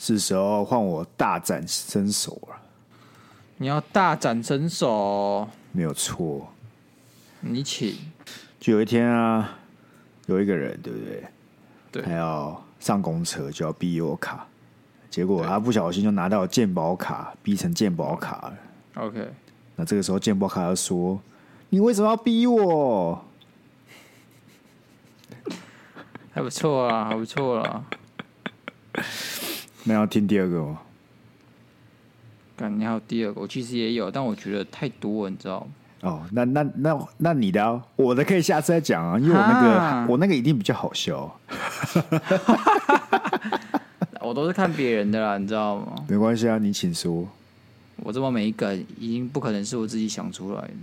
是时候换我大展身手了。你要大展身手，没有错。你请。就有一天啊，有一个人，对不对？对。他要上公车，就要逼我卡，结果他不小心就拿到鉴宝卡，逼成鉴宝卡了。OK。那这个时候鉴宝卡要说：“你为什么要逼我？”还不错啊，还不错啊。那要听第二个吗？干，你还有第二个？我其实也有，但我觉得太多了，你知道吗？哦，那那那那你的、啊，我的可以下次再讲啊，因为我那个我那个一定比较好笑。我都是看别人的啦，你知道吗？没关系啊，你请说。我这么美感，已经不可能是我自己想出来的。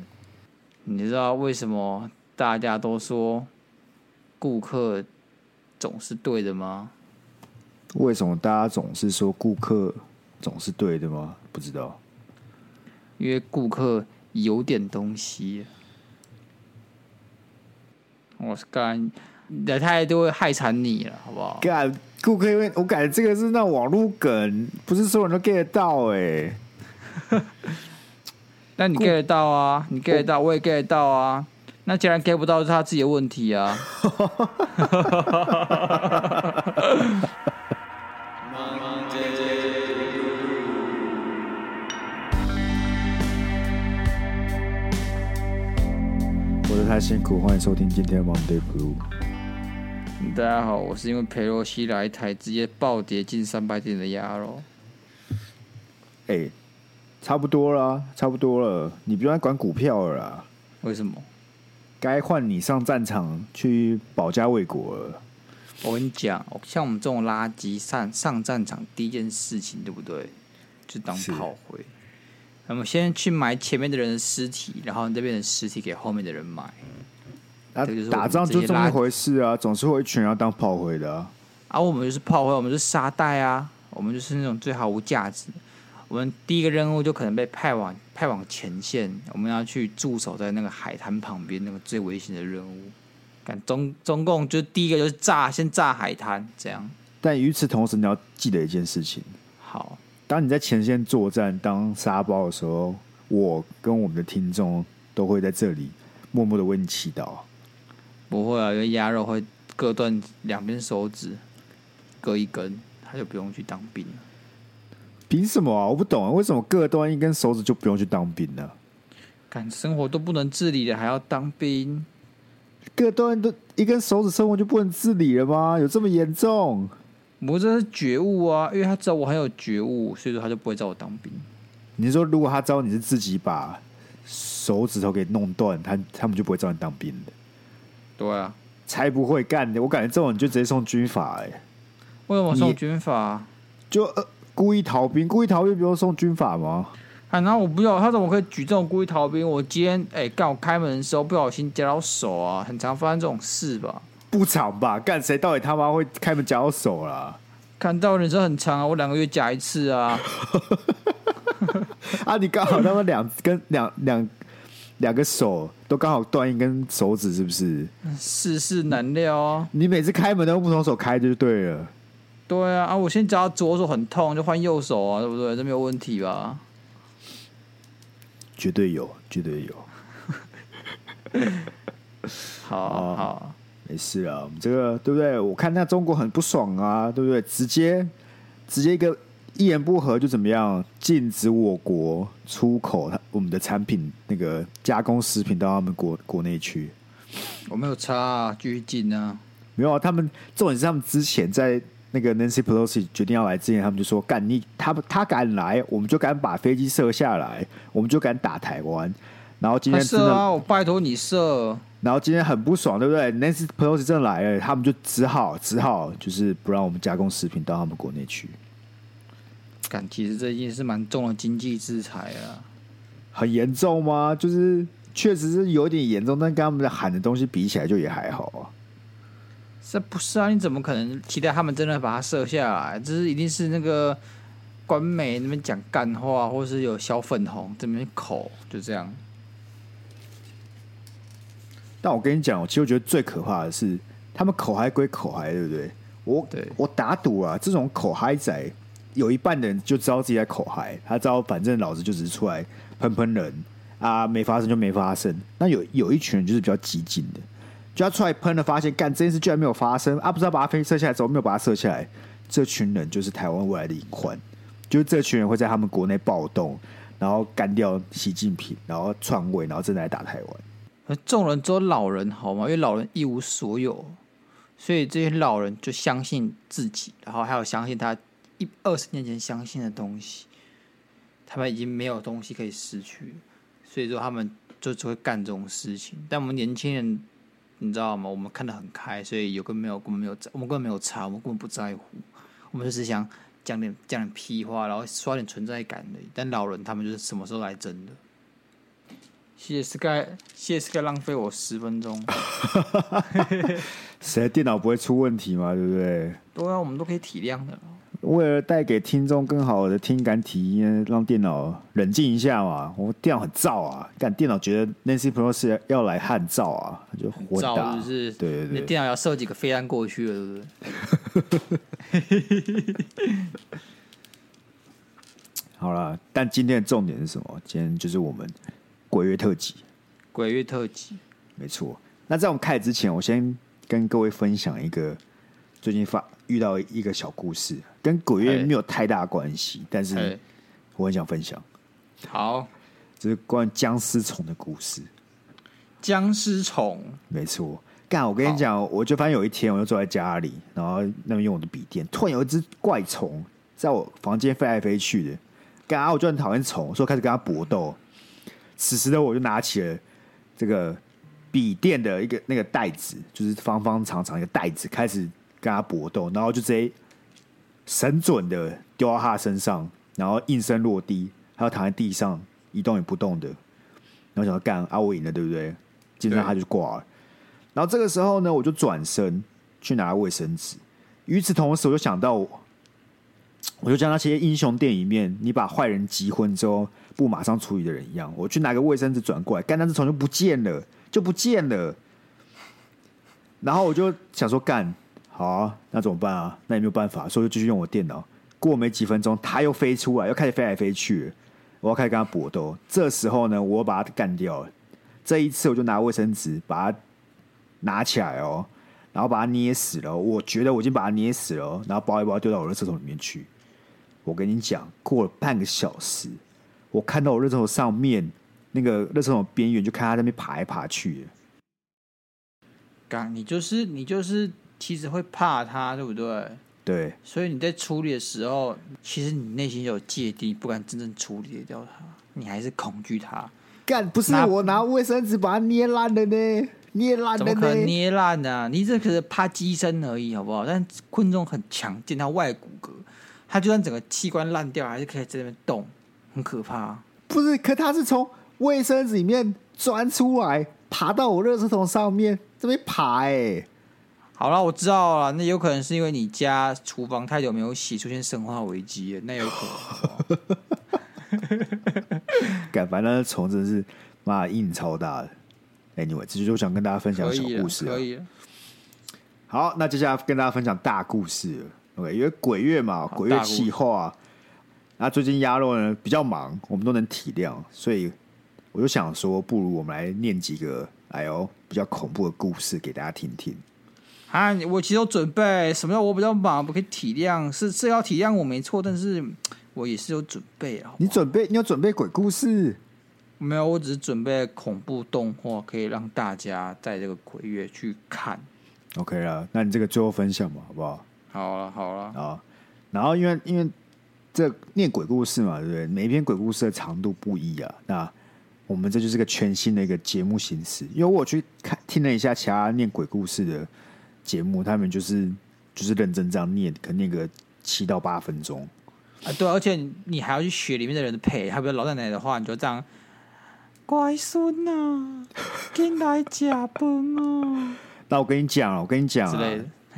你知道为什么大家都说顾客总是对的吗？为什么大家总是说顾客总是对的吗？不知道，因为顾客有点东西。我是干的态度会害惨你了，好不好？干顾客，因为我感觉这个是那网络梗，不是所有人都 get 得到哎、欸。那你 get 得到啊？你 get 得到，我也 get 得到啊。那既然 get 不到，是他自己的问题啊。太辛苦，欢迎收听今天的 Monday Blue。大家好，我是因为佩洛西来台，直接暴跌近三百点的鸭肉。哎、欸，差不多了，差不多了，你不用再管股票了啦。为什么？该换你上战场去保家卫国了。我跟你讲，像我们这种垃圾上上战场第一件事情，对不对？就当炮灰。那么先去埋前面的人的尸体，然后这边的尸体给后面的人埋。啊，打仗就这么一回事啊，总是会一群人要当炮灰的啊。啊，我们就是炮灰，我们是沙袋啊，我们就是那种最毫无价值。我们第一个任务就可能被派往派往前线，我们要去驻守在那个海滩旁边那个最危险的任务。干中中共就第一个就是炸，先炸海滩这样。但与此同时，你要记得一件事情。好，当你在前线作战当沙包的时候，我跟我们的听众都会在这里默默的为你祈祷。不会啊，因为鸭肉会割断两边手指，割一根，他就不用去当兵了。凭什么啊？我不懂啊，为什么各断一根手指就不用去当兵呢？看生活都不能自理了，还要当兵？各断都一根手指，生活就不能自理了吗？有这么严重？我这是觉悟啊，因为他知道我很有觉悟，所以说他就不会找我当兵。你是说，如果他知道你是自己把手指头给弄断，他他们就不会找你当兵的？对啊，才不会干的！我感觉这种人就直接送军法哎、欸。为什么送军法？就呃。故意逃兵，故意逃兵不用送军法吗？啊，那我不知道他怎么可以举这种故意逃兵？我今天哎，刚、欸、我开门的时候不小心夹到手啊，很常发生这种事吧？不长吧？干谁到底他妈会开门夹到手啦？看到人生很长啊，我两个月夹一次啊。啊，你刚好他妈两根两两两个手都刚好断一根手指，是不是？世事难料啊！你每次开门都用不同手开就对了。对啊，啊！我先夹左手很痛，就换右手啊，对不对？这没有问题吧？绝对有，绝对有。好好，好，没事啊。我们这个对不对？我看那中国很不爽啊，对不对？直接直接一个一言不合就怎么样，禁止我国出口我们的产品，那个加工食品到他们国国内去。我没有差啊，继续进啊。没有啊，他们重点是他们之前在。那个 Nancy Pelosi 决定要来之前，他们就说：“敢你，他他敢来，我们就敢把飞机射下来，我们就敢打台湾。”然后今天射啊，我拜托你射。然后今天很不爽，对不对？Nancy Pelosi 真的来了，他们就只好只好就是不让我们加工食品到他们国内去。感，其实这已经是蛮重的经济制裁啊。很严重吗？就是确实是有点严重，但跟他们喊的东西比起来，就也还好啊。这不是啊！你怎么可能期待他们真的把它射下来？这是一定是那个官媒那边讲干话，或是有小粉红这边口就这样。但我跟你讲，我其实我觉得最可怕的是，他们口嗨归口嗨，对不对？我对我打赌啊，这种口嗨仔有一半的人就知道自己在口嗨，他知道反正老子就只是出来喷喷人啊，没发生就没发生。那有有一群人就是比较激进的，就要出来喷了，发现干这件事居然没有发生啊，不知道把它飞射下来，之后没有把它射下来？这群人就是台湾未来的隐患，就是这群人会在他们国内暴动，然后干掉习近平，然后篡位，然后正在打台湾。而众人只有老人好吗？因为老人一无所有，所以这些老人就相信自己，然后还有相信他一二十年前相信的东西，他们已经没有东西可以失去，所以说他们就只会干这种事情。但我们年轻人，你知道吗？我们看得很开，所以有跟没有根本没有，我们根本没有差，我们根本不在乎，我们就是想讲点讲点屁话，然后刷点存在感的。但老人他们就是什么时候来真的？谢谢 Sky，谢谢 Sky 浪费我十分钟。谁的电脑不会出问题嘛？对不对？对啊，我们都可以体谅的。为了带给听众更好的听感体验，让电脑冷静一下嘛。我电脑很燥啊，但电脑觉得 Nancy Pro 是要来焊燥啊，就火大。就是对对对，你电脑要射几个飞弹过去了，对不对？好了，但今天的重点是什么？今天就是我们。鬼月特辑，鬼月特辑，没错。那在我们开始之前，我先跟各位分享一个最近发遇到一个小故事，跟鬼月没有太大关系，但是我很想分享。好，这是关于僵尸虫的故事。僵尸虫，没错。干，我跟你讲，我就发现有一天，我就坐在家里，然后那边用我的笔电，突然有一只怪虫在我房间飞来飞去的。干啊，我就很讨厌虫，所以开始跟它搏斗。此时的我就拿起了这个笔电的一个那个袋子，就是方方长长一个袋子，开始跟他搏斗，然后就直接神准的丢到他身上，然后应声落地，还有躺在地上一动也不动的，然后想要干啊，我赢了，对不对？基本上他就挂了。然后这个时候呢，我就转身去拿卫生纸，与此同时，我就想到，我就像那些英雄电影里面，你把坏人击昏之后。不马上处理的人一样，我去拿个卫生纸转过来，干那只虫就不见了，就不见了。然后我就想说，干好啊，那怎么办啊？那也没有办法，所以就继续用我电脑。过没几分钟，它又飞出来，又开始飞来飞去。我要开始跟它搏斗。这时候呢，我把它干掉了。这一次，我就拿卫生纸把它拿起来哦，然后把它捏死了。我觉得我已经把它捏死了，然后包一包丢到我的垃圾桶里面去。我跟你讲，过了半个小时。我看到我热车头上面那个热车头边缘，就看他在那边爬来爬去。刚，你就是你就是，其实会怕他，对不对？对。所以你在处理的时候，其实你内心有芥蒂，不敢真正处理掉它，你还是恐惧它。干，不是我拿卫生纸把它捏烂了呢？捏烂了？怎么可能捏烂呢？你这可是怕机身而已，好不好？但昆虫很强健，它外骨骼，它就算整个器官烂掉，还是可以在那边动。很可怕，啊，不是？可他是从卫生纸里面钻出来，爬到我热水桶上面这边爬，欸。哎，好了，我知道了。那有可能是因为你家厨房太久没有洗，出现生化危机，那有可能。敢，反正那虫真是妈硬超大的。Anyway，这就是我想跟大家分享小故事。可以。好，那接下来跟大家分享大故事。OK，因为鬼月嘛，鬼月企划。那最近鸭肉呢比较忙，我们都能体谅，所以我就想说，不如我们来念几个哎呦比较恐怖的故事给大家听听。啊，我其实有准备，什么叫我比较忙，不可以体谅，是是要体谅我没错，但是我也是有准备啊。你准备，你有准备鬼故事？没有，我只是准备恐怖动画，可以让大家在这个鬼月去看。OK 了，那你这个最后分享嘛，好不好？好了，好了啊。然后因为因为。这念鬼故事嘛，对不对？每一篇鬼故事的长度不一啊。那我们这就是个全新的一个节目形式。因为我去看听了一下其他念鬼故事的节目，他们就是就是认真这样念，可能念个七到八分钟啊。对，而且你还要去学里面的人的配，还有老奶奶的话，你就这样。乖孙呐，进来吃饭哦。那我跟你讲，我跟你讲啊。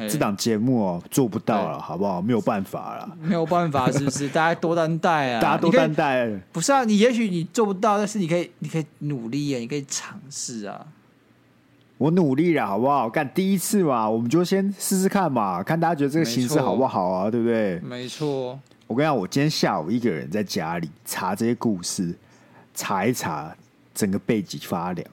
这档节目哦，做不到了，好不好？没有办法了，没有办法，是不是？大家多担待啊！大家多担待。不是啊，你也许你做不到，但是你可以，你可以努力啊，你可以尝试啊。我努力了，好不好？干第一次嘛，我们就先试试看嘛，看大家觉得这个形式好不好啊？对不对？没错。我跟你讲，我今天下午一个人在家里查这些故事，查一查，整个背脊发凉，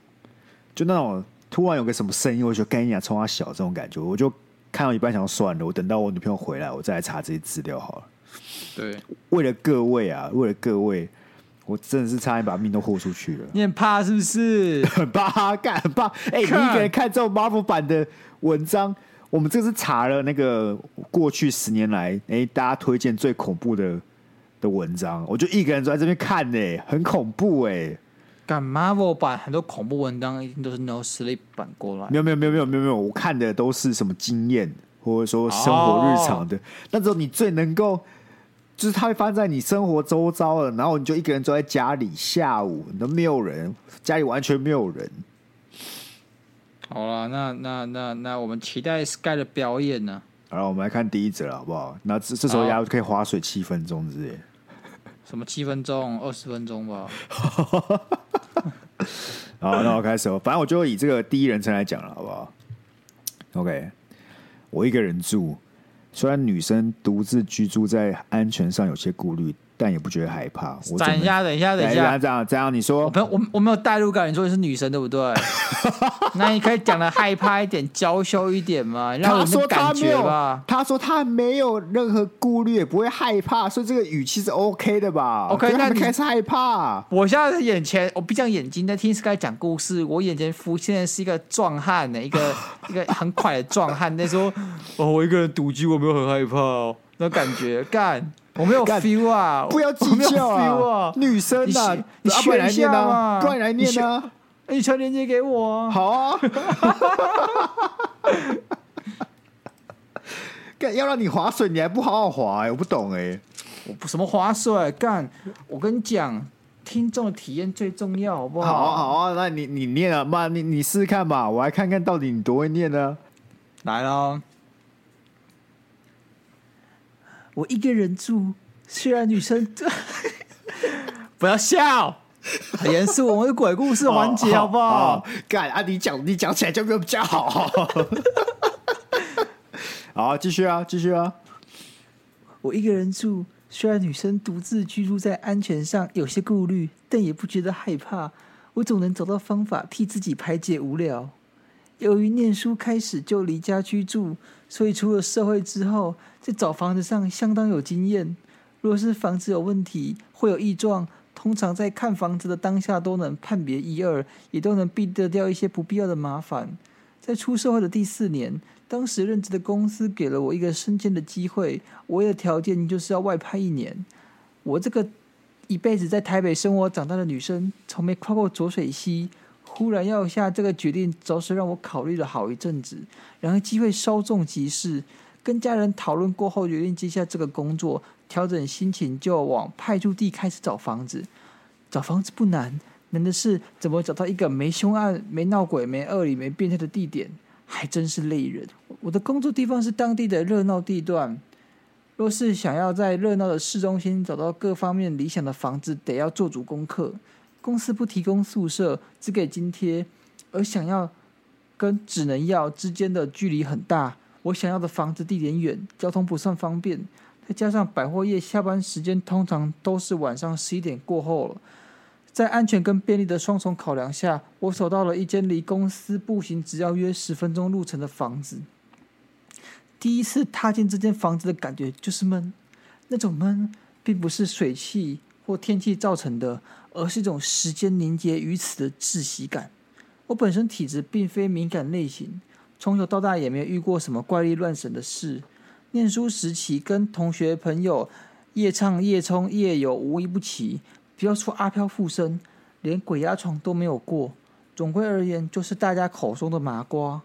就那种突然有个什么声音，我就跟你讲冲他小这种感觉，我就看到一半想算了，我等到我女朋友回来，我再来查这些资料好了。对，为了各位啊，为了各位，我真的是差点把命都豁出去了。你很怕是不是？很 怕，干很怕。哎、欸，你一个人看这种 Marvel 版的文章，我们这是查了那个过去十年来，哎、欸，大家推荐最恐怖的的文章，我就一个人坐在这边看呢、欸，很恐怖哎、欸。干 Marvel 版很多恐怖文章一定都是 No Sleep 版过来。没有没有没有没有没有没有，我看的都是什么经验或者说生活日常的，那时候你最能够。就是它会发生在你生活周遭了，然后你就一个人坐在家里，下午都没有人，家里完全没有人。好了，那那那那我们期待 Sky 的表演呢？好了，我们来看第一则了，好不好？那这这时候也可以划水七分钟之类。什么七分钟？二十分钟吧。好，那我开始。反正我就以这个第一人称来讲了，好不好？OK，我一个人住。虽然女生独自居住在安全上有些顾虑，但也不觉得害怕。我等一下，等一下，等一下，这样这样，你说我没有我我没有代入感，你说你是女生对不对？那你可以讲的害怕一点，娇羞一点嘛，让我有感觉吧。他说他没有任何顾虑，也不会害怕，所以这个语气是 OK 的吧？OK，那你开始害怕。我现在眼前，我闭上眼睛在听 Sky 讲故事，我眼前浮现的是一个壮汉的，一个 一个很快的壮汉。那时候哦，我一个人独居，我没有很害怕哦，那感觉干。我没有 feel 啊！不要计较啊！女生啊，你学一下嘛，过来念啊！你传链接给我。好啊！干要让你划水，你还不好好划？哎，我不懂哎！我不什么划水？干！我跟你讲，听众的体验最重要，好不好？好啊，好啊！那你你念啊，妈，你你试试看吧，我来看看到底你多会念呢。来喽！我一个人住，虽然女生 不要笑，很严肃，我们的鬼故事环节，好不好？干啊！你讲，你讲起来就没有比较好。好，继续啊，继续啊！我一个人住，虽然女生独自居住在安全上有些顾虑，但也不觉得害怕。我总能找到方法替自己排解无聊。由于念书开始就离家居住，所以出了社会之后，在找房子上相当有经验。若是房子有问题，会有异状，通常在看房子的当下都能判别一二，也都能避得掉一些不必要的麻烦。在出社会的第四年，当时任职的公司给了我一个升迁的机会，唯一的条件就是要外派一年。我这个一辈子在台北生活长大的女生，从没跨过浊水溪。忽然要下这个决定，着实让我考虑了好一阵子。然而机会稍纵即逝，跟家人讨论过后，决定接下这个工作，调整心情，就往派驻地开始找房子。找房子不难，难的是怎么找到一个没凶案、没闹鬼、没恶灵、没变态的地点，还真是累人。我的工作地方是当地的热闹地段，若是想要在热闹的市中心找到各方面理想的房子，得要做足功课。公司不提供宿舍，只给津贴，而想要跟只能要之间的距离很大。我想要的房子地点远，交通不算方便，再加上百货业下班时间通常都是晚上十一点过后了。在安全跟便利的双重考量下，我找到了一间离公司步行只要约十分钟路程的房子。第一次踏进这间房子的感觉就是闷，那种闷并不是水汽或天气造成的。而是一种时间凝结于此的窒息感。我本身体质并非敏感类型，从小到大也没有遇过什么怪力乱神的事。念书时期跟同学朋友夜唱夜冲夜游无一不齐，不要说阿飘附身，连鬼压床都没有过。总归而言，就是大家口中的麻瓜。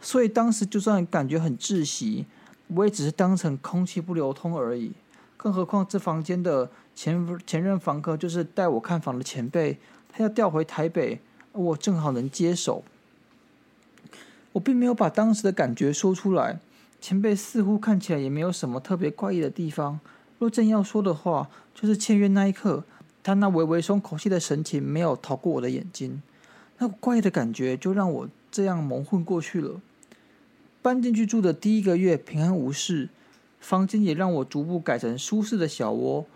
所以当时就算感觉很窒息，我也只是当成空气不流通而已。更何况这房间的。前前任房客就是带我看房的前辈，他要调回台北，我正好能接手。我并没有把当时的感觉说出来，前辈似乎看起来也没有什么特别怪异的地方。若正要说的话，就是签约那一刻，他那微微松口气的神情没有逃过我的眼睛，那怪异的感觉就让我这样蒙混过去了。搬进去住的第一个月平安无事。房间也让我逐步改成舒适的小窝。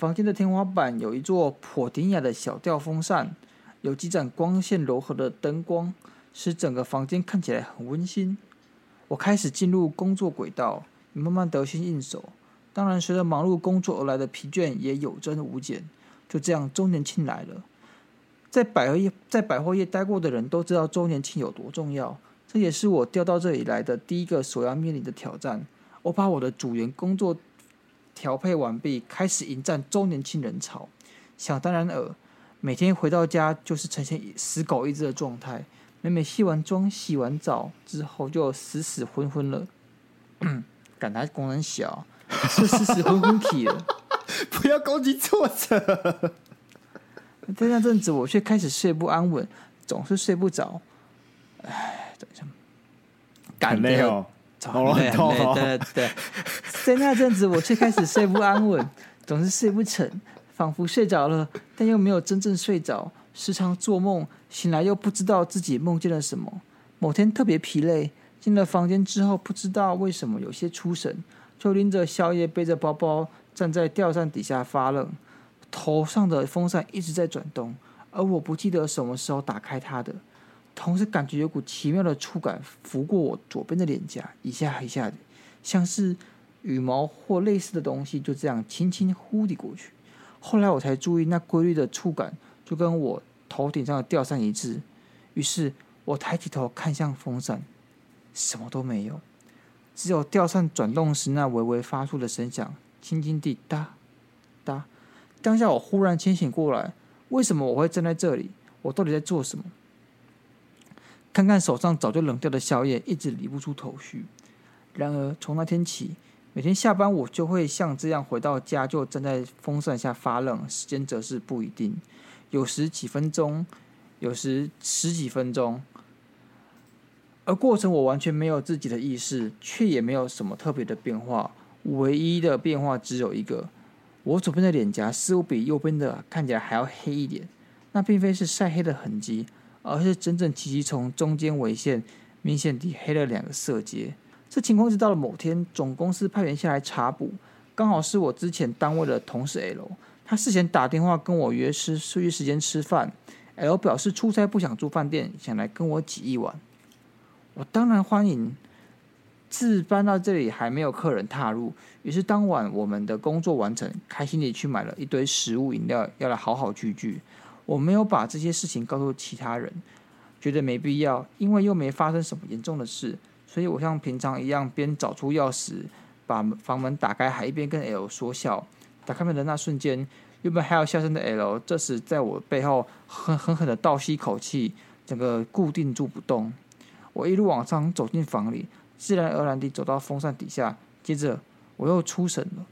房间的天花板有一座颇典雅的小吊风扇，有几盏光线柔和的灯光，使整个房间看起来很温馨。我开始进入工作轨道，也慢慢得心应手。当然，随着忙碌工作而来的疲倦也有增无减。就这样，周年庆来了。在百货业在百货业待过的人都知道周年庆有多重要。这也是我调到这里来的第一个所要面临的挑战。我把我的组员工作调配完毕，开始迎战周年庆人潮。想当然尔，每天回到家就是呈现死狗一只的状态。每每卸完妆、洗完澡之后，就死死昏昏了。感觉功能小。是死死昏昏体了，不要攻击作者。在那阵子，我却开始睡不安稳，总是睡不着。哎，等一下，很累哦，喉咙很痛哦。对对对，在那阵子，我却开始睡不安稳，总是睡不沉，仿佛睡着了，但又没有真正睡着，时常做梦，醒来又不知道自己梦见了什么。某天特别疲累，进了房间之后，不知道为什么。有些出神。就拎着宵夜，背着包包，站在吊扇底下发愣。头上的风扇一直在转动，而我不记得什么。时候打开它的。同时，感觉有股奇妙的触感拂过我左边的脸颊，一下一下的，像是羽毛或类似的东西，就这样轻轻呼地过去。后来我才注意，那规律的触感就跟我头顶上的吊扇一致。于是我抬起头看向风扇，什么都没有。只有吊扇转动时那微微发出的声响，轻轻地哒哒。当下我忽然清醒过来，为什么我会站在这里？我到底在做什么？看看手上早就冷掉的宵夜，一直理不出头绪。然而从那天起，每天下班我就会像这样回到家，就站在风扇下发愣，时间则是不一定，有时几分钟，有时十几分钟。而过程我完全没有自己的意识，却也没有什么特别的变化。唯一的变化只有一个：我左边的脸颊似乎比右边的看起来还要黑一点。那并非是晒黑的痕迹，而是整整齐齐从中间纬线明显地黑了两个色阶。这情况是到了某天，总公司派员下来查补，刚好是我之前单位的同事 L。他事前打电话跟我约吃约时间吃饭，L 表示出差不想住饭店，想来跟我挤一碗。我当然欢迎。自搬到这里还没有客人踏入，于是当晚我们的工作完成，开心地去买了一堆食物饮料，要来好好聚聚。我没有把这些事情告诉其他人，觉得没必要，因为又没发生什么严重的事，所以我像平常一样，边找出钥匙把房门打开，还一边跟 L 说笑。打开门的那瞬间，原本还有笑声的 L，这时在我背后狠狠狠地倒吸一口气，整个固定住不动。我一路往上走进房里，自然而然地走到风扇底下。接着我又出神了，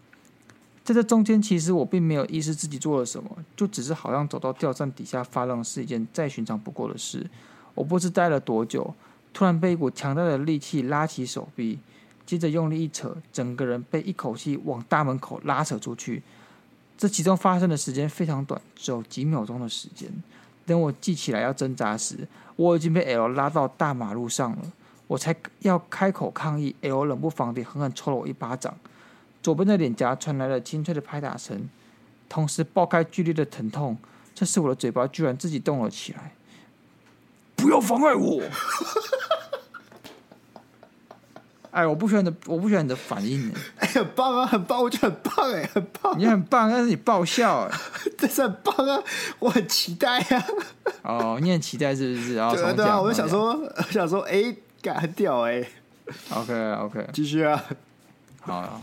在这中间，其实我并没有意识自己做了什么，就只是好像走到吊扇底下发愣是一件再寻常不过的事。我不知待了多久，突然被一股强大的力气拉起手臂，接着用力一扯，整个人被一口气往大门口拉扯出去。这其中发生的时间非常短，只有几秒钟的时间。等我记起来要挣扎时，我已经被 L 拉到大马路上了。我才要开口抗议，L 冷不防地狠狠抽了我一巴掌，左边的脸颊传来了清脆的拍打声，同时爆开剧烈的疼痛。这时我的嘴巴居然自己动了起来。不要妨碍我！哎，我不喜欢你的，我不喜欢你的反应。哎，很棒啊，很棒，我觉得很棒，哎，很棒。你很棒，但是你爆笑，哎，这是很棒啊，我很期待呀、啊。哦，你很期待是不是？对啊对啊，我就想说，我想说，哎，干掉哎。OK，OK，继续啊。好，好，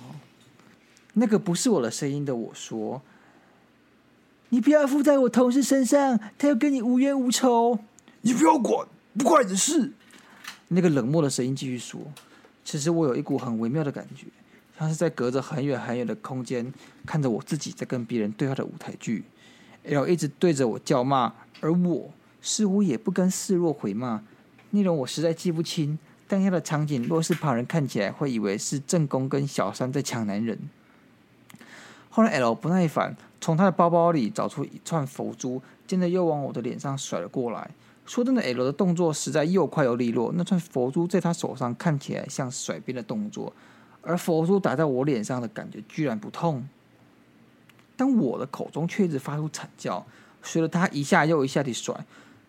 那个不是我的声音的，我说，你不要附在我同事身上，他又跟你无冤无仇。你不要管，不关你的事。那个冷漠的声音继续说。其实我有一股很微妙的感觉，像是在隔着很远很远的空间看着我自己在跟别人对话的舞台剧，L 一直对着我叫骂，而我似乎也不甘示弱回骂。内容我实在记不清，当下的场景若是旁人看起来会以为是正宫跟小三在抢男人。后来 L 不耐烦，从他的包包里找出一串佛珠，接着又往我的脸上甩了过来。说真的，L 的动作实在又快又利落。那串佛珠在他手上看起来像甩鞭的动作，而佛珠打在我脸上的感觉居然不痛，但我的口中却一直发出惨叫。随着他一下又一下的甩，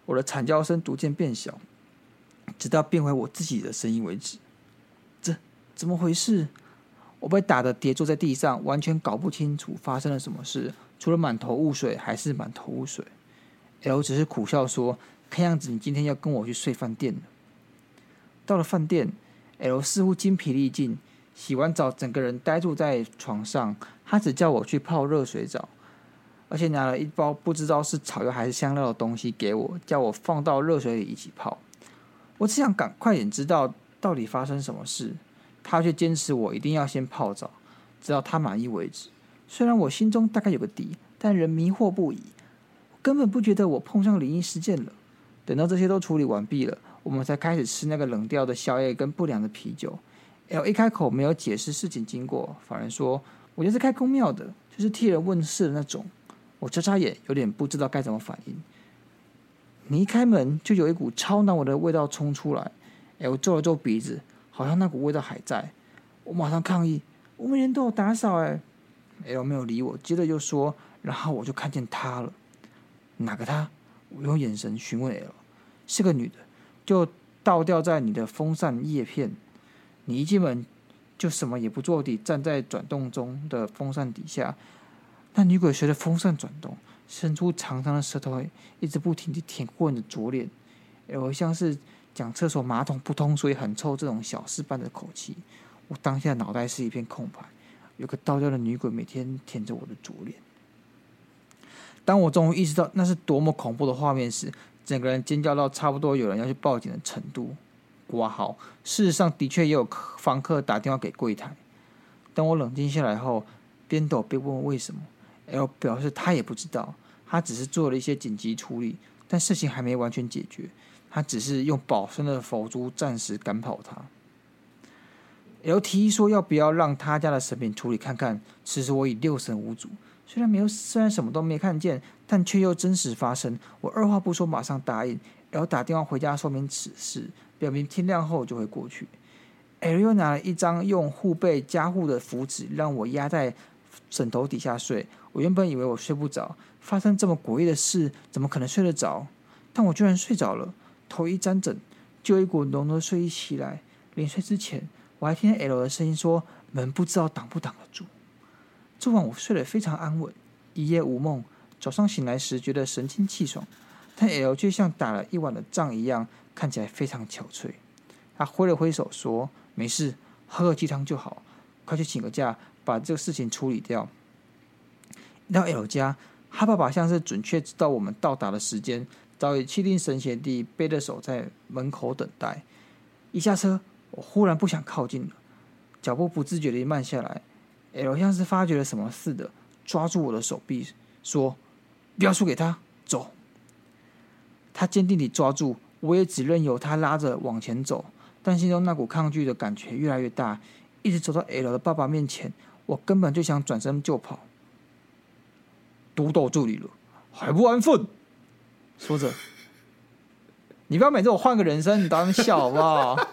我的惨叫声逐渐变小，直到变回我自己的声音为止。这怎么回事？我被打得跌坐在地上，完全搞不清楚发生了什么事，除了满头雾水，还是满头雾水。L 只是苦笑说：“看样子你今天要跟我去睡饭店了。”到了饭店，L 似乎精疲力尽，洗完澡，整个人呆坐在床上。他只叫我去泡热水澡，而且拿了一包不知道是草药还是香料的东西给我，叫我放到热水里一起泡。我只想赶快点知道到底发生什么事。他却坚持我一定要先泡澡，直到他满意为止。虽然我心中大概有个底，但仍迷惑不已。我根本不觉得我碰上灵异事件了。等到这些都处理完毕了，我们才开始吃那个冷掉的宵夜跟不良的啤酒。L 一开口没有解释事情经过，反而说：“我就是开公庙的，就是替人问事的那种。”我眨眨眼，有点不知道该怎么反应。你一开门，就有一股超难闻的味道冲出来。L 皱了皱鼻子。好像那股味道还在，我马上抗议，我们人都有打扫哎，L 没有理我，接着又说，然后我就看见她了，哪个她？我用眼神询问 L，是个女的，就倒吊在你的风扇叶片，你一进门就什么也不做地站在转动中的风扇底下，那女鬼随着风扇转动，伸出长长的舌头，一直不停地舔过你的左脸，L 像是。讲厕所马桶不通，所以很臭。这种小事般的口气，我当下脑袋是一片空白。有个倒掉的女鬼每天舔着我的左脸。当我终于意识到那是多么恐怖的画面时，整个人尖叫到差不多有人要去报警的程度。挂号，事实上的确也有房客打电话给柜台。等我冷静下来后，边抖边问为什么。L 表示他也不知道，他只是做了一些紧急处理，但事情还没完全解决。他只是用保身的佛珠暂时赶跑他。L 提议说要不要让他家的神明处理看看。此时我已六神无主，虽然没有，虽然什么都没看见，但却又真实发生。我二话不说，马上答应。L 打电话回家说明此事，表明天亮后就会过去。L 又拿了一张用护背加护的符纸，让我压在枕头底下睡。我原本以为我睡不着，发生这么诡异的事，怎么可能睡得着？但我居然睡着了。头一沾枕，就一股浓浓的睡意袭来。临睡之前，我还听见 L 的声音说：“门不知道挡不挡得住。”这晚我睡得非常安稳，一夜无梦。早上醒来时，觉得神清气爽，但 L 却像打了一晚的仗一样，看起来非常憔悴。他挥了挥手说：“没事，喝个鸡汤就好。快去请个假，把这个事情处理掉。”到 L 家，他爸爸像是准确知道我们到达的时间。早已气定神闲地背着手在门口等待。一下车，我忽然不想靠近了，脚步不自觉地慢下来。L 像是发觉了什么似的，抓住我的手臂，说：“不要输给他，走。”他坚定地抓住，我也只任由他拉着往前走。但心中那股抗拒的感觉越来越大，一直走到 L 的爸爸面前，我根本就想转身就跑。都到这里了，还不安分？说着，你不要每次我换个人生，你当笑好不好？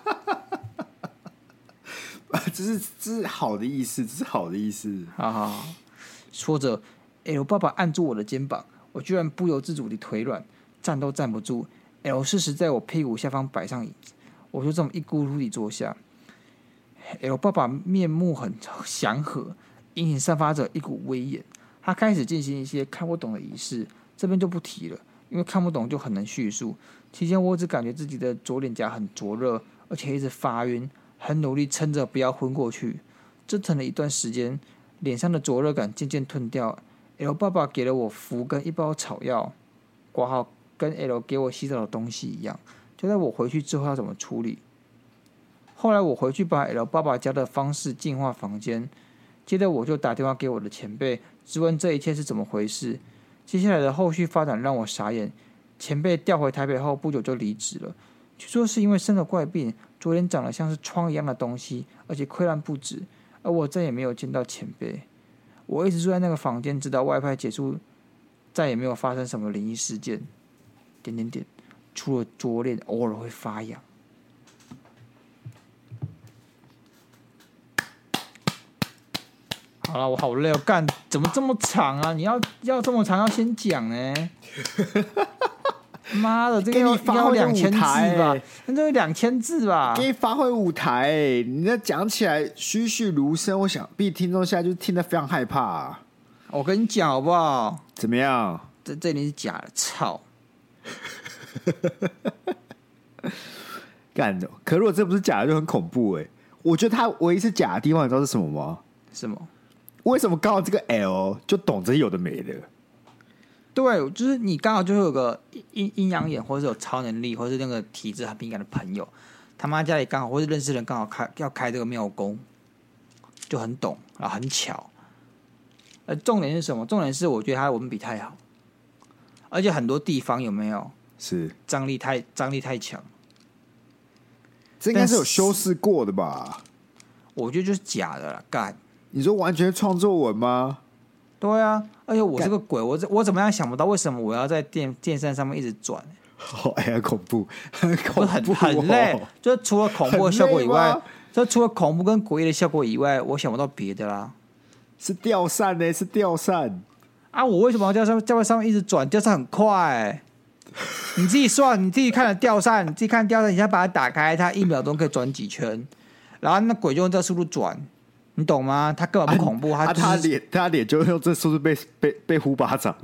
这是这是好的意思，这是好的意思。好好好。说着，L 爸爸按住我的肩膀，我居然不由自主的腿软，站都站不住。L 适时在我屁股下方摆上椅子，我就这么一咕噜地坐下。L 爸爸面目很祥和，隐隐散发着一股威严。他开始进行一些看不懂的仪式，这边就不提了。因为看不懂就很难叙述。期间我只感觉自己的左脸颊很灼热，而且一直发晕，很努力撑着不要昏过去。折腾了一段时间，脸上的灼热感渐渐褪掉。L 爸爸给了我符跟一包草药，挂号跟 L 给我洗澡的东西一样。就在我回去之后要怎么处理？后来我回去把 L 爸爸家的方式净化房间，接着我就打电话给我的前辈，质问这一切是怎么回事。接下来的后续发展让我傻眼。前辈调回台北后不久就离职了，据说是因为生了怪病，左脸长得像是疮一样的东西，而且溃烂不止。而我再也没有见到前辈。我一直住在那个房间，直到外派结束，再也没有发生什么灵异事件。点点点，除了左脸偶尔会发痒。好了，我好累，哦干怎么这么长啊？你要要这么长，要先讲呢？妈的，这个要要两千字吧？那这个两千字吧？给你发挥舞台，你那讲起来栩栩如生，我想必听众现在就听得非常害怕啊。我跟你讲好不好？怎么样？这这里是假的，操！干的，可如果这不是假的，就很恐怖哎。我觉得他唯一是假的地方，你知道是什么吗？什么？为什么刚好这个 L 就懂这些有的没的？对，就是你刚好就会有个阴阴阳眼，或者是有超能力，或者是那个体质很敏感的朋友，他妈家里刚好或者认识人刚好开要开这个庙公，就很懂啊，很巧。呃，重点是什么？重点是我觉得他的文笔太好，而且很多地方有没有是张力太张力太强？这应该是有修饰过的吧？我觉得就是假的了，干。你说完全创作文吗？对啊，而且我是个鬼，我我怎么样想不到为什么我要在电电扇上面一直转？好、哦、哎呀，恐怖，很 恐怖、哦，很很累。就除了恐怖的效果以外，就除了恐怖跟诡异的效果以外，我想不到别的啦。是吊扇呢？是吊扇啊！我为什么要吊扇？吊在上面一直转？吊扇很快，你自己算，你自己看了吊扇，你自己看吊扇，你先把它打开，它一秒钟可以转几圈，然后那鬼就用这速度转。你懂吗？他根本不恐怖，啊、他、就是、他脸他脸就用这速度被被被呼巴掌。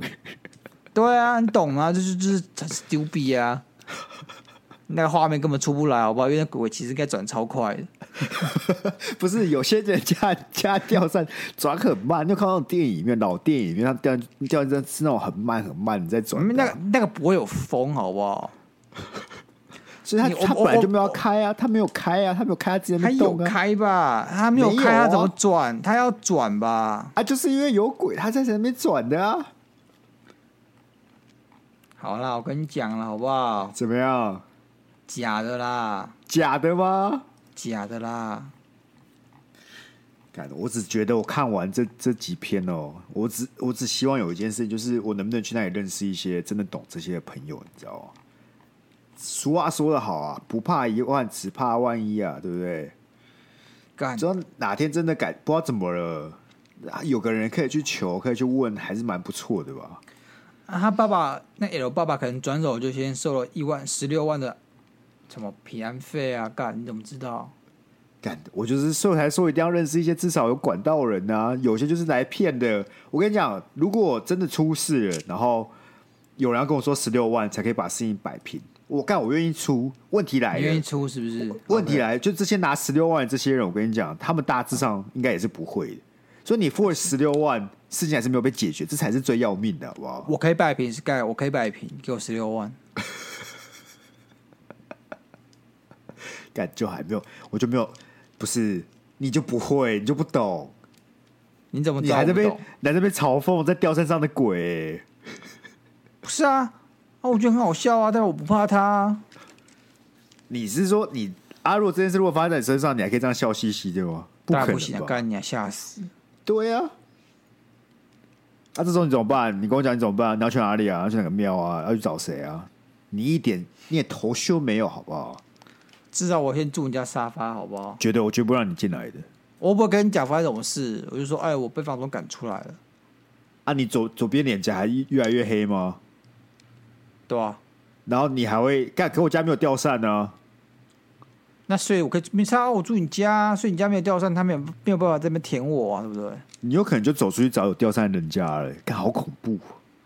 对啊，你懂吗？就是就是很丢逼啊！那个画面根本出不来，好不好？因为那鬼其实应该转超快的。不是有些人家家吊扇转很慢，你有看到那种电影里面老电影里面，他吊吊扇是那种很慢很慢你在转。那个那个不会有风，好不好？所以他他本来就没有开啊，他没有开啊，他没有开，他直接没动啊。他有开吧？他没有开，他怎么转？他要转吧？啊，就是因为有鬼，他在前面转的啊。好啦，我跟你讲了，好不好？怎么样？假的啦！假的吗？假的啦！干，我只觉得我看完这这几篇哦，我只我只希望有一件事，就是我能不能去那里认识一些真的懂这些的朋友，你知道吗？俗话说得好啊，不怕一万，只怕万一啊，对不对？干，只要哪天真的改，不知道怎么了，有个人可以去求，可以去问，还是蛮不错的吧？啊，他爸爸那 L 爸爸可能转手就先收了一万十六万的什么平安费啊？干，你怎么知道？干，我就是说才说一定要认识一些至少有管道人啊，有些就是来骗的。我跟你讲，如果真的出事了，然后有人要跟我说十六万才可以把事情摆平。我干，我愿意出。问题来了，愿意出是不是？问题来，就这些拿十六万的这些人，我跟你讲，他们大致上应该也是不会的。所以你付了十六万，事情还是没有被解决，这才是最要命的，好不好？我可以摆平是盖，我可以摆平，给我十六万。干就还没有，我就没有，不是你就不会，你就不懂。你怎么你还在被来这边嘲讽在吊扇上的鬼？不是啊。啊，我觉得很好笑啊，但是我不怕他啊。你是说你阿若、啊、这件事如果发生在你身上，你还可以这样笑嘻嘻对吗？不可能吧？干你啊，吓死！对呀、啊。啊，这时候你怎么办？你跟我讲你怎么办？你要去哪里啊？要去哪个庙啊？要去找谁啊？你一点你也头绪没有，好不好？至少我先住你家沙发，好不好？绝对，我绝不让你进来的。我不会跟你讲发生什么事，我就说，哎，我被房东赶出来了。啊，你左左边脸颊还越来越黑吗？对啊，然后你还会干？可我家没有吊扇呢、啊。那所以我可以没差，我住你家，所以你家没有吊扇，他没有没有办法在那边舔我啊，对不对？你有可能就走出去找有吊扇的人家了，干好恐怖，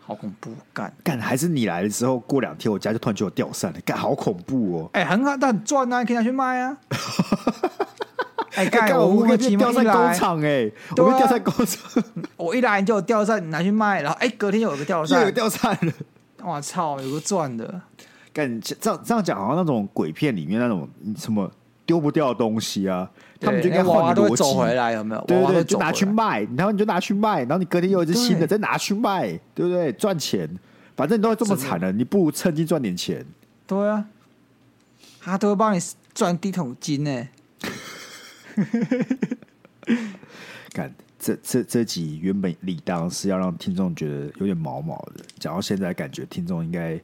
好恐怖，干干还是你来的时候过两天，我家就突然就有吊扇了，干好恐怖哦！哎、欸，很好，但很赚啊，你可以拿去卖啊。哎、欸，干、欸、我们可以吊扇工厂哎，我们吊扇工厂，我一来你就有吊扇拿去卖，然后哎、欸，隔天又有个吊扇，又有吊扇了。我操，有个赚的！感这样这样讲，好像那种鬼片里面那种什么丢不掉的东西啊，他们就应该换个逻辑走回来，有没有？对对对，就拿去卖，然后你就拿去卖，然后你隔天又有一只新的，再拿去卖，对不对？赚钱，反正你都会这么惨了，你不如趁机赚点钱。对啊，他都会帮你赚第一桶金呢。干。这这这集原本理当是要让听众觉得有点毛毛的，讲到现在感觉听众应该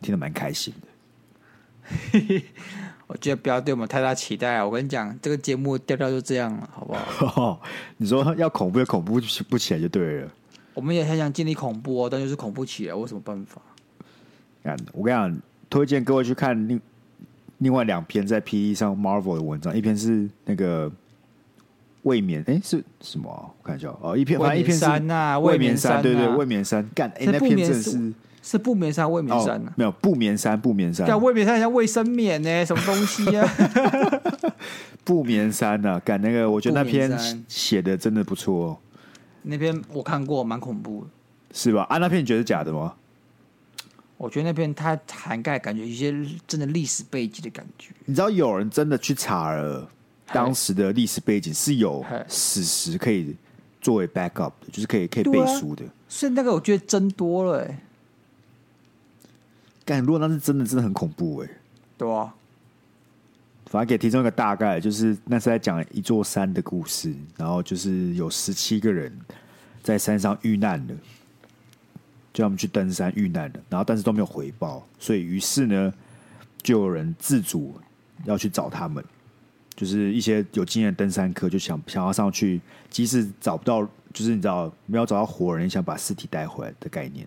听得蛮开心的。我觉得不要对我们太大期待啊！我跟你讲，这个节目调调就这样了，好不好？你说要恐怖就恐怖不起来就对了。我们也很想建立恐怖哦，但就是恐怖起来，我有什么办法？我跟你讲，推荐各位去看另另外两篇在 PTT 上 Marvel 的文章，一篇是那个卫冕，哎，是什么、啊？我看一下哦，一片反正一篇是卫冕山、啊，对对，卫冕山干，哎，那片真的是。是不眠山、卫冕山呢、啊哦？没有不眠山、不眠山。叫卫冕山像卫生棉呢？什么东西啊？不眠山呐、啊？干那个，我觉得那篇写的真的不错、哦。那篇我看过，蛮恐怖的，是吧？啊，那篇你觉得是假的吗？我觉得那篇它涵盖感觉一些真的历史背景的感觉。你知道有人真的去查了当时的历史背景，是有史实可以作为 backup 的，就是可以可以背书的。所以那个我觉得真多了、欸，哎。但如果那是真的，真的很恐怖哎、欸。对啊，反正给听众一个大概，就是那是在讲一座山的故事，然后就是有十七个人在山上遇难了，就他们去登山遇难了，然后但是都没有回报，所以于是呢，就有人自主要去找他们，就是一些有经验的登山客就想想要上去，即使找不到，就是你知道没有找到活人，想把尸体带回来的概念。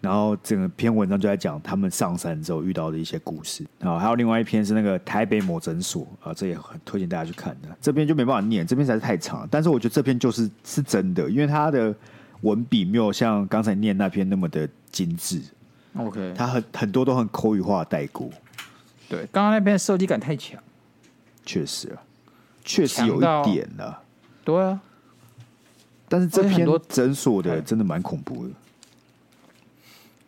然后整个篇文章就在讲他们上山之后遇到的一些故事啊，还有另外一篇是那个台北某诊所啊，这也很推荐大家去看的。这篇就没办法念，这篇实在是太长了。但是我觉得这篇就是是真的，因为他的文笔没有像刚才念那篇那么的精致。OK，他很很多都很口语化带过。对，刚刚那篇设计感太强，确实啊，确实有一点了。对啊，但是这篇诊所的真的蛮恐怖的。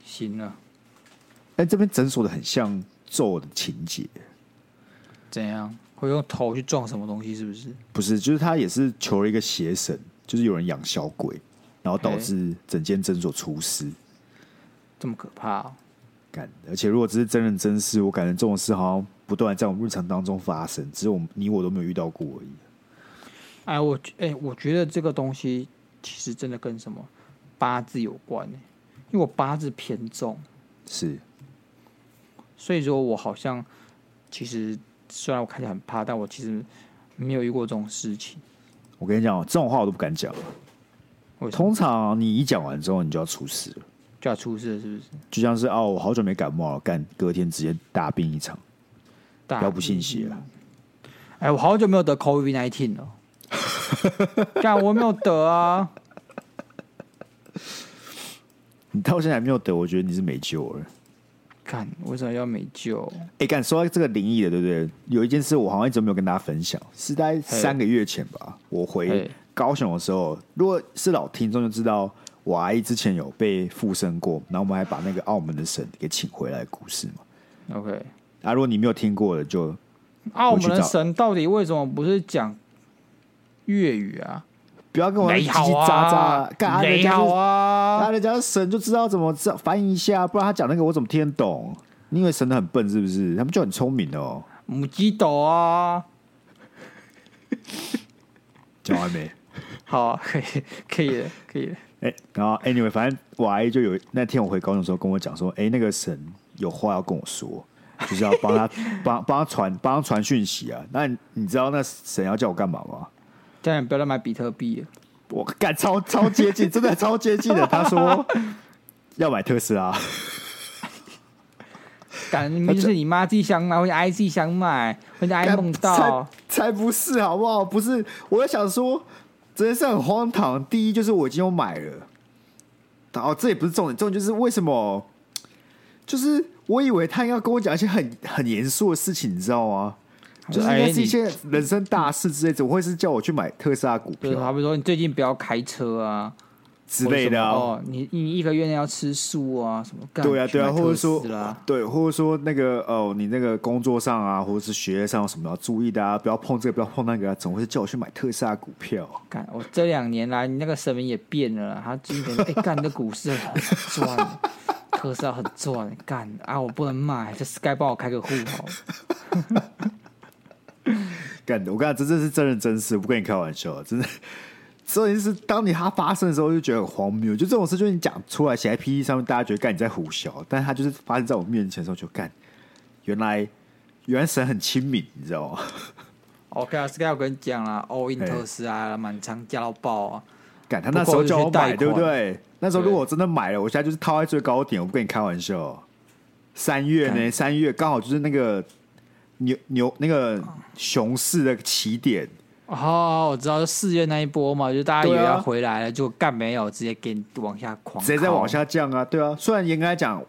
行啊，哎，这边诊所的很像咒的情节，怎样？会用头去撞什么东西？是不是？不是，就是他也是求了一个邪神，就是有人养小鬼，然后导致整间诊所出事，这么可怕哦！干，而且如果只是真人真事，我感觉这种事好像不断在我们日常当中发生，只是我们你我都没有遇到过而已。哎，我哎，我觉得这个东西其实真的跟什么八字有关呢？因为我八字偏重，是，所以说我好像其实虽然我看起来很怕，但我其实没有遇过这种事情。我跟你讲，这种话我都不敢讲。通常你一讲完之后，你就要出事了，就要出事了，是不是？就像是哦，我好久没感冒了，干隔天直接大病一场，不要不信邪了。哎，我好久没有得 COVID nineteen 了，干我没有得啊。你到现在还没有得，我觉得你是没救了。干，为什么要没救？哎，干说到这个灵异的，对不对？有一件事我好像一直没有跟大家分享，是在三个月前吧。我回高雄的时候，如果是老听众就知道，我阿姨之前有被附身过，然后我们还把那个澳门的神给请回来的故事嘛。OK，啊，如果你没有听过的，就澳门的神到底为什么不是讲粤语啊？不要跟我叽叽喳喳，干人家啊！那人家神就知道怎么翻译一下，不然他讲那个我怎么听得懂？你以为神的很笨是不是？他们就很聪明哦。母鸡斗啊！讲完没？好啊，可以，可以了，可以了。哎、欸，然后 anyway，反正我阿姨就有那天我回高中的时候跟我讲说，哎、欸，那个神有话要跟我说，就是要帮他 帮帮他传帮他传讯息啊。那你，你知道那神要叫我干嘛吗？叫你不要再买比特币，我干超超接近，真的超接近的。他说要买特斯拉，感明明就是你妈自己想买，或者 I 自己想买，或者 I 梦到，才不是好不好？不是，我在想说，真的是很荒唐。第一就是我已经有买了，然后这也不是重点，重点就是为什么？就是我以为他要跟我讲一些很很严肃的事情，你知道吗？就是应该是一些人生大事之类，怎么会是叫我去买特斯拉股票？好比说，你最近不要开车啊之类的哦。你你一个月内要吃素啊什么？对啊对啊，或者说对，或者说那个哦，你那个工作上啊，或者是学业上有什么要注意的啊？不要碰这个，不要碰那个啊，怎么会是叫我去买特斯拉股票？干，我这两年来，你那个神明也变了，他今年哎干，你的股市很赚，特斯拉很赚，干啊，我不能卖，这 Sky 帮我开个户好。干的，我跟你讲，这真是真人真事，我不跟你开玩笑，真的。所以是当你它发生的时候，就觉得很荒谬。就这种事，就是你讲出来写在 PPT 上面，大家觉得干你在胡笑，但是他就是发生在我面前的时候，就干，原来原来神很亲民，你知道吗？OK 啊，Sky 我跟你讲啦，all in 特斯拉满仓加到爆啊！干他那时候叫我买，对不对？那时候如果我真的买了，我现在就是套在最高点，我不跟你开玩笑。三月呢？三月刚好就是那个牛牛那个熊市的起点。哦，我知道，就四月那一波嘛，就大家以为要回来了，就干没有，直接给你往下狂，直接再往下降啊！对啊，虽然严格来讲，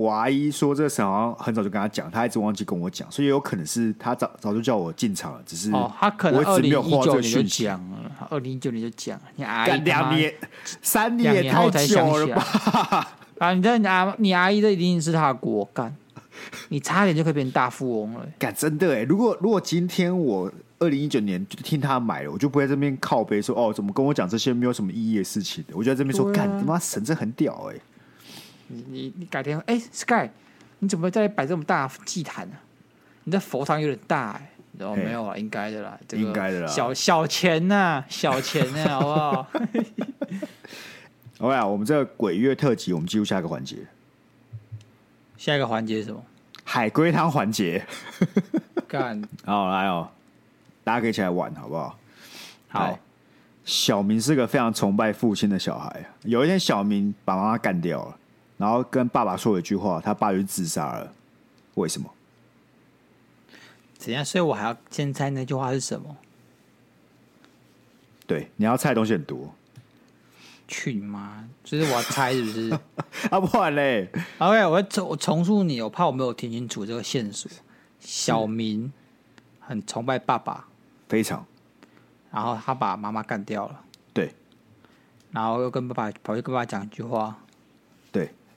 我阿姨说这个神好像很早就跟他讲，他一直忘记跟我讲，所以有可能是他早早就叫我进场了，只是哦，他可能二零一九年就讲了，二零一九年就讲，你阿姨两年、三年也太久了吧？啊，你这你阿你阿姨这一定是他的果干，你差点就可以变成大富翁了。干真的哎，如果如果今天我。二零一九年就听他买了，我就不会在这边靠背说哦，怎么跟我讲这些没有什么意义的事情的。我就在这边说，干他妈神真很屌哎！你你你改天哎，Sky，你怎么在摆这么大祭坛呢？你的佛堂有点大哎。哦，没有啊，应该的啦，应该的啦，小小钱呐，小钱呐，好不好？OK 啊，我们这个鬼月特辑，我们进入下一个环节。下一个环节是什么？海龟汤环节。干，好来哦。大家可以一起来玩，好不好？好。小明是个非常崇拜父亲的小孩。有一天，小明把妈妈干掉了，然后跟爸爸说了一句话，他爸就自杀了。为什么？怎样？所以我还要先猜那句话是什么？对，你要猜的东西很多。去你妈！就是我要猜，是不是？啊，不然嘞。OK，我重我重述你，我怕我没有听清楚这个线索。小明。很崇拜爸爸，非常。然后他把妈妈干掉了，对。然后又跟爸爸跑去跟爸爸讲一句话，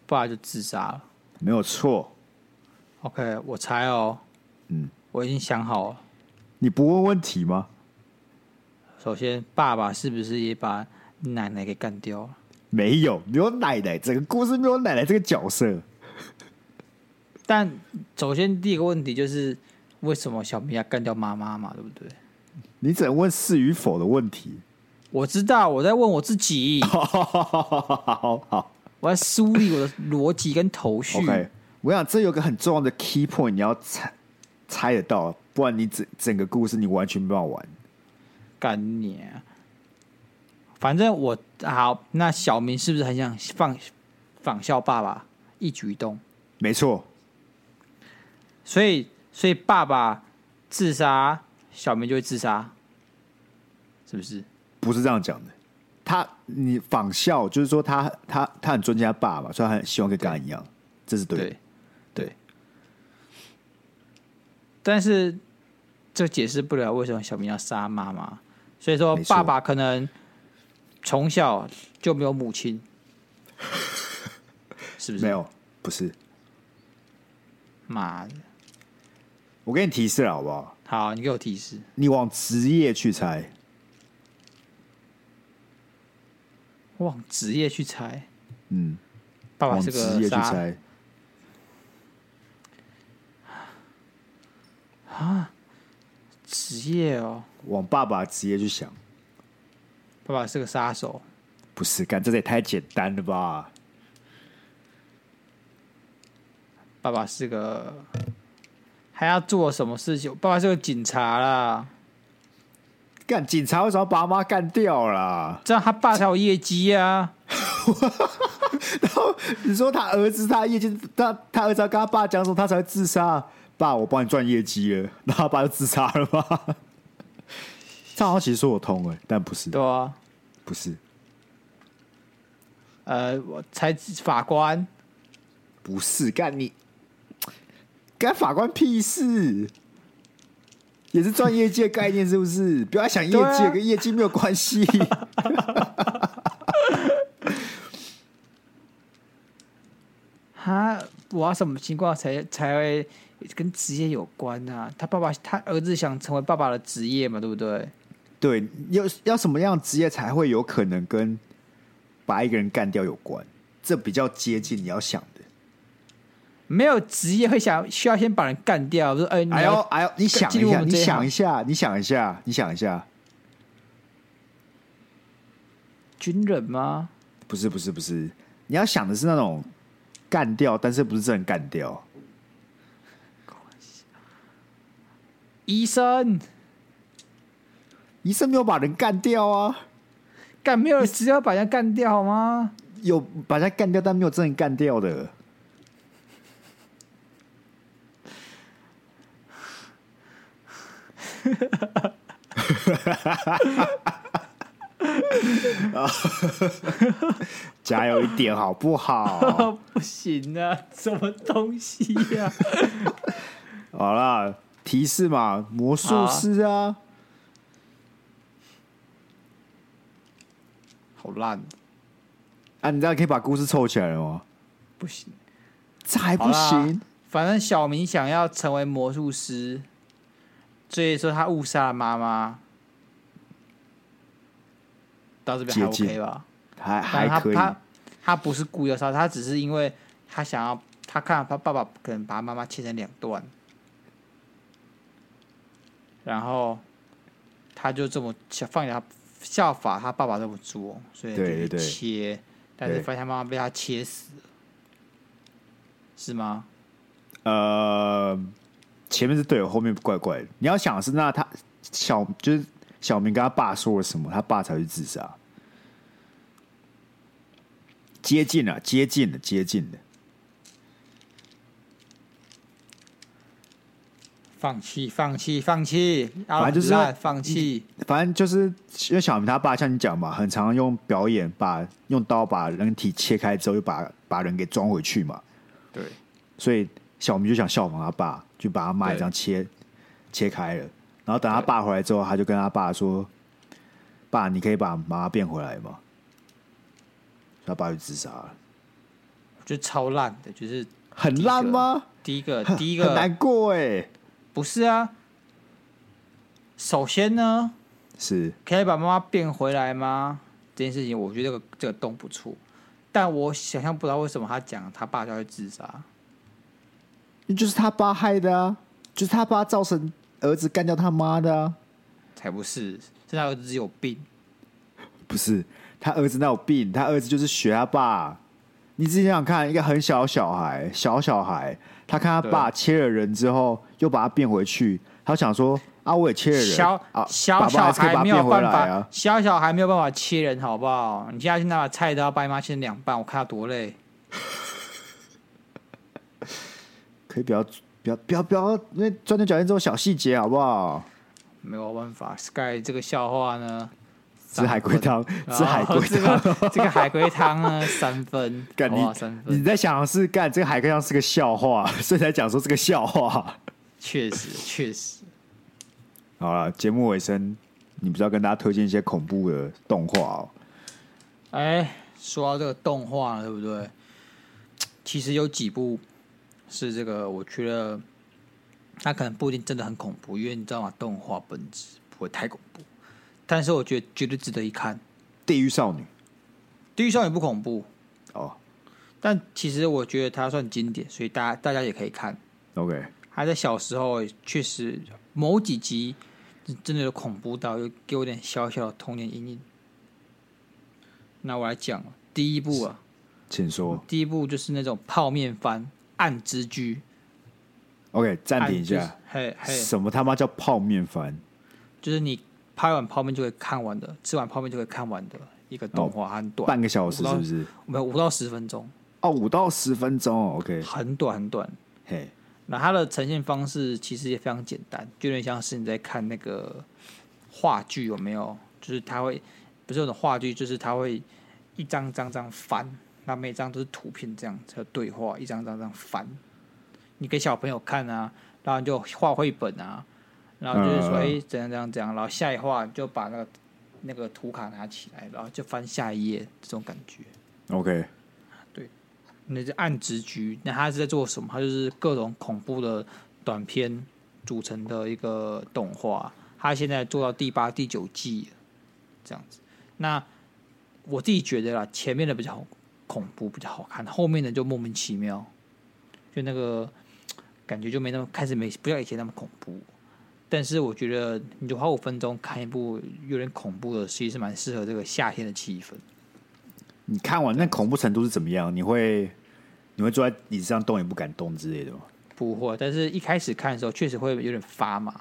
对，爸爸就自杀了，没有错。OK，我猜哦，嗯，我已经想好了。你不问问题吗？首先，爸爸是不是也把奶奶给干掉了？没有，没有奶奶，整个故事没有奶奶这个角色。但首先第一个问题就是。为什么小明要干掉妈妈嘛？对不对？你只能问是与否的问题。我知道，我在问我自己。好 好好，我在梳理我的逻辑跟头绪。OK，我想这有个很重要的 key point，你要猜猜得到，不然你整整个故事你完全没办法玩。干你！啊反正我好，那小明是不是很想仿仿效爸爸一举一动？没错。所以。所以爸爸自杀，小明就会自杀，是不是？不是这样讲的。他你仿效，就是说他他他很尊敬他爸爸，所以他很希望跟他一样，这是对的。对，对。但是这解释不了为什么小明要杀妈妈。所以说，爸爸可能从小就没有母亲，是不是？没有，不是。妈的！我给你提示了，好不好？好，你给我提示。你往职业去猜。往职业去猜。嗯。爸爸是个职业去猜。啊？职业哦。往爸爸职业去想。爸爸是个杀手。不是，干这也太简单了吧？爸爸是个。还要做什么事情？爸爸是个警察啦，干警察为什么要把妈干掉了？这样他爸才有业绩啊。然后你说他儿子他业绩，他他儿子要跟他爸讲什么，他才会自杀？爸，我帮你赚业绩了，然后他爸就自杀了吗？这好像其实说我通哎，但不是。对啊，不是。呃，我才法官不是干你。干法官屁事，也是赚业绩的概念，是不是？不要想业绩，跟业绩没有关系。他我要什么情况才才会跟职业有关呢、啊？他爸爸，他儿子想成为爸爸的职业嘛？对不对？对，要要什么样职业才会有可能跟把一个人干掉有关？这比较接近你要想。没有职业会想需要先把人干掉，说哎，哎呦哎呦，你想一下，你想一下，你想一下，你想一下，军人吗？不是不是不是，你要想的是那种干掉，但是不是真的干掉。医生，医生没有把人干掉啊？干没有人只要把人干掉好吗？有把人干掉，但没有真人干掉的。加油一点好不好？不行啊，什么东西呀、啊？好啦，提示嘛，魔术师啊，好烂啊！你这样可以把故事凑起来了吗？不行，这还不行。反正小明想要成为魔术师，所以说他误杀了妈妈。到这边还 OK 吧？还还可以。他他，他不是故意要杀，他只是因为他想要，他看他爸爸可能把妈妈切成两段，然后他就这么放下效法他爸爸这么做，所以就切，对对对，但是发现他妈妈被他切死了，是吗？呃，前面是对，后面怪怪的。你要想的是，那他小就是。小明跟他爸说了什么？他爸才去自杀。接近了，接近了，接近了。放弃，放弃，放弃。反正就是放弃。反正就是因为小明他爸像你讲嘛，很常用表演把用刀把人体切开之后，又把把人给装回去嘛。对。所以小明就想效仿他爸，就把他妈也这样切切开了。然后等他爸回来之后，他就跟他爸说：“爸，你可以把妈妈变回来吗？”他爸就自杀了。我觉得超烂的，就是很烂吗？第一个，第一个很难过哎。不是啊，首先呢，是可以把妈妈变回来吗？这件事情，我觉得这个这个洞不错，但我想象不到为什么他讲他爸就会自杀，就是他爸害的啊，就是他爸造成。儿子干掉他妈的啊！才不是，是他儿子有病。不是，他儿子那有病？他儿子就是学他爸。你自己想想看，一个很小小孩，小小孩，他看他爸切了人之后，又把他变回去，他想说：啊，我也切了人。小啊，小小孩没有办法，啊、小小孩没有办法切人，好不好？你现在去拿把菜刀把你妈切成两半，我看他多累。可以不要。不要不要不要！因为钻牛角尖这种小细节，好不好？没有办法，Sky 这个笑话呢，吃海龟汤，吃海龟汤，这个这个海龟汤呢，三分，干你三分。你在想的是干这个海龟汤是个笑话，所以才讲说这个笑话。确实确实。好了，节目尾声，你不是要跟大家推荐一些恐怖的动画哦？哎，说到这个动画，对不对？其实有几部。是这个，我觉得它可能不一定真的很恐怖，因为你知道吗？动画本质不会太恐怖，但是我觉得绝对值得一看。地狱少女，地狱少女不恐怖哦，但其实我觉得它算经典，所以大家大家也可以看。OK，还在小时候确实某几集真的有恐怖到，又给我点小小的童年阴影。那我来讲第一部啊，请说。第一部就是那种泡面番。暗之居，OK，暂停一下。嘿，嘿，什么他妈叫泡面番？就是你拍完泡面就会看完的，吃完泡面就会看完的一个动画，很短，半个小时是不是？没有五到十分钟。哦，五到十分钟，OK，很短很短。嘿，那它的呈现方式其实也非常简单，就有点像是你在看那个话剧，有没有？就是它会不是有种话剧，就是它会一张张张翻。那每张都是图片，这样才对话，一张张这样翻。你给小朋友看啊，然后你就画绘本啊，然后就是说，哎、嗯，怎样怎样怎样，然后下一画就把那个那个图卡拿起来，然后就翻下一页，这种感觉。OK，对，那是暗之局，那他是在做什么？他就是各种恐怖的短片组成的一个动画，他现在做到第八、第九季，这样子。那我自己觉得啦，前面的比较好。恐怖比较好看，后面的就莫名其妙，就那个感觉就没那么开始没不像以前那么恐怖。但是我觉得你就花五分钟看一部有点恐怖的，其实是蛮适合这个夏天的气氛。你看完那恐怖程度是怎么样？你会你会坐在椅子上动也不敢动之类的吗？不会，但是一开始看的时候确实会有点发麻，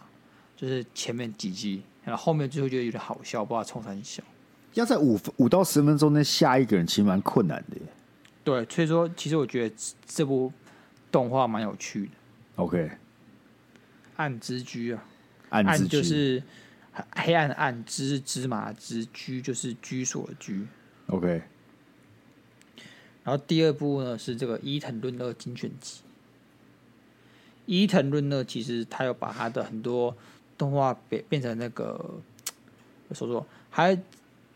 就是前面几集，然后后面就会觉得有点好笑，不知道冲三小。要在五五到十分钟内下一个人，其实蛮困难的耶。对，所以说其实我觉得这部动画蛮有趣的。OK，暗之居啊，暗之居就是黑暗的暗，芝是芝麻之居就是居所的居。OK，然后第二部呢是这个伊藤润二精选集。伊藤润二其实他有把他的很多动画变变成那个，我说说，还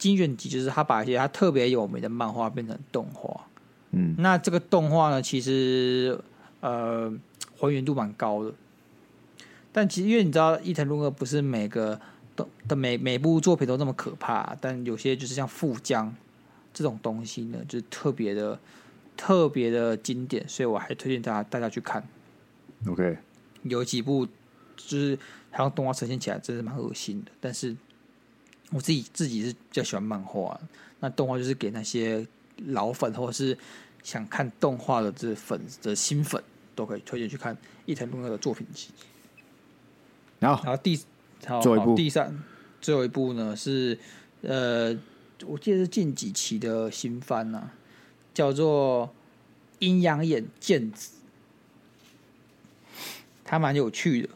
精选集就是他把一些他特别有名的漫画变成动画。嗯，那这个动画呢，其实呃还原度蛮高的。但其实因为你知道伊藤润二不是每个都的每每部作品都那么可怕，但有些就是像富江这种东西呢，就是特别的特别的经典，所以我还推荐大家大家去看。OK，有几部就是它用动画呈现起来真是蛮恶心的，但是我自己自己是比较喜欢漫画，那动画就是给那些老粉或者是想看动画的这粉的新粉都可以推荐去看伊藤润二的作品集。然后，然后第好最后一部第三最后一部呢是呃，我记得是近几期的新番呐、啊，叫做《阴阳眼剑子》。它蛮有趣的，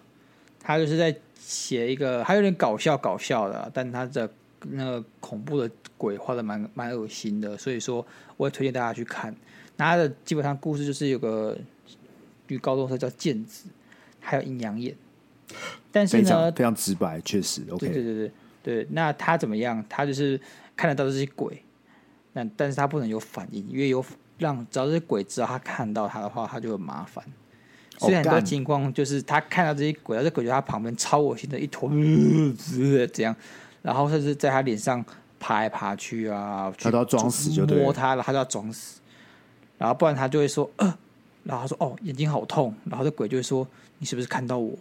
它就是在写一个，还有点搞笑搞笑的，但他的那个恐怖的鬼画的蛮蛮恶心的，所以说我也推荐大家去看。那他的基本上故事就是有个女高中生叫剑子，还有阴阳眼，但是呢，非常直白，确实 OK。对对对对对，那他怎么样？他就是看得到这些鬼，那但是他不能有反应，因为有让只要这些鬼知道他看到他的话，他就很麻烦。所以很多情况就是他看到这些鬼，这鬼就在他旁边超恶心的一坨，呃，这样，然后甚至在他脸上爬来爬去啊，他都要装死就对，摸他了，他都要装死，然后不然他就会说呃，然后他说哦眼睛好痛，然后这鬼就会说你是不是看到我？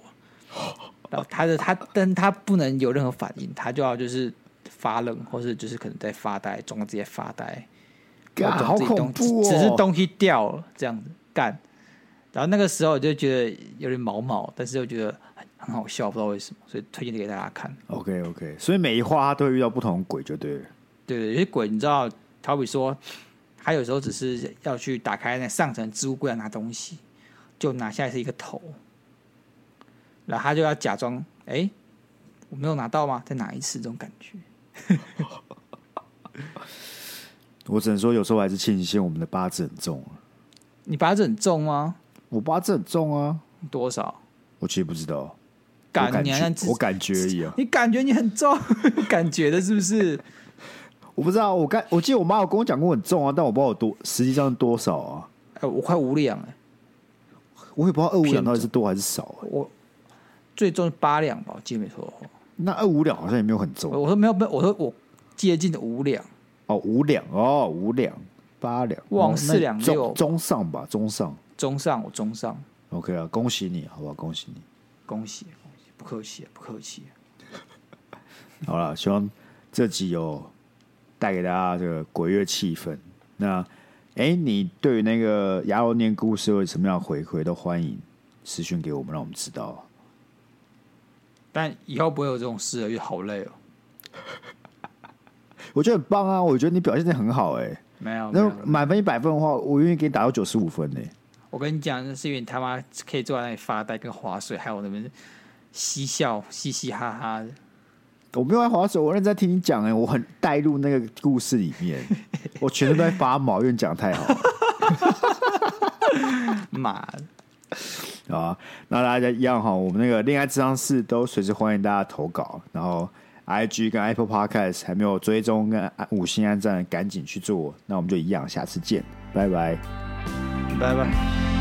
然后他的他但他不能有任何反应，他就要就是发愣，或是就是可能在发呆，装自己在发呆，干好恐怖哦，只是东西掉了这样子干。然后那个时候我就觉得有点毛毛，但是又觉得很很好笑，不知道为什么，所以推荐给大家看。OK OK，所以每一话他都会遇到不同的鬼，就对了。对对，有些鬼你知道，好比说，他有时候只是要去打开那上层置物柜拿东西，就拿下来是一个头，然后他就要假装哎，我没有拿到吗？再拿一次这种感觉。我只能说，有时候还是庆幸我们的八字很重。你八字很重吗？我八字很重啊，多少？我其实不知道，感觉，觉我感觉而已啊。你感觉你很重，感觉的是不是？我不知道，我感我记得我妈有跟我讲过很重啊，但我不知道我多，实际上多少啊？哎、欸，我快五两哎，我也不知道二五两到底是多还是少、欸。我最重是八两吧，我记得没错。那二五两好像也没有很重。我说没有没有，我说我接近的五两。哦，五两哦，五两八两，往四两六中上吧，中上。中上，我中上，OK 啊，恭喜你，好不好？恭喜你，恭喜恭喜，不客气不客气。好了，希望这集有带给大家这个鬼月气氛。那，哎、欸，你对于那个牙肉念故事有什么样的回馈，都欢迎私讯给我们，让我们知道。但以后不会有这种事了，因为好累哦。我觉得很棒啊，我觉得你表现得很好、欸，哎，没有，那满分一百分的话，我愿意给你打到九十五分呢、欸。我跟你讲，那是因为你他妈可以坐在那里发呆跟划水，还有那边嬉笑嘻嘻哈哈的。我没有在划水，我认真在听你讲哎，我很带入那个故事里面，我全身都在发毛，因为你讲太好了。妈的啊！那大家一样哈，我们那个恋爱智商室都随时欢迎大家投稿，然后 IG 跟 Apple Podcast 还没有追踪跟五星安赞，赶紧去做。那我们就一样，下次见，拜拜。拜拜。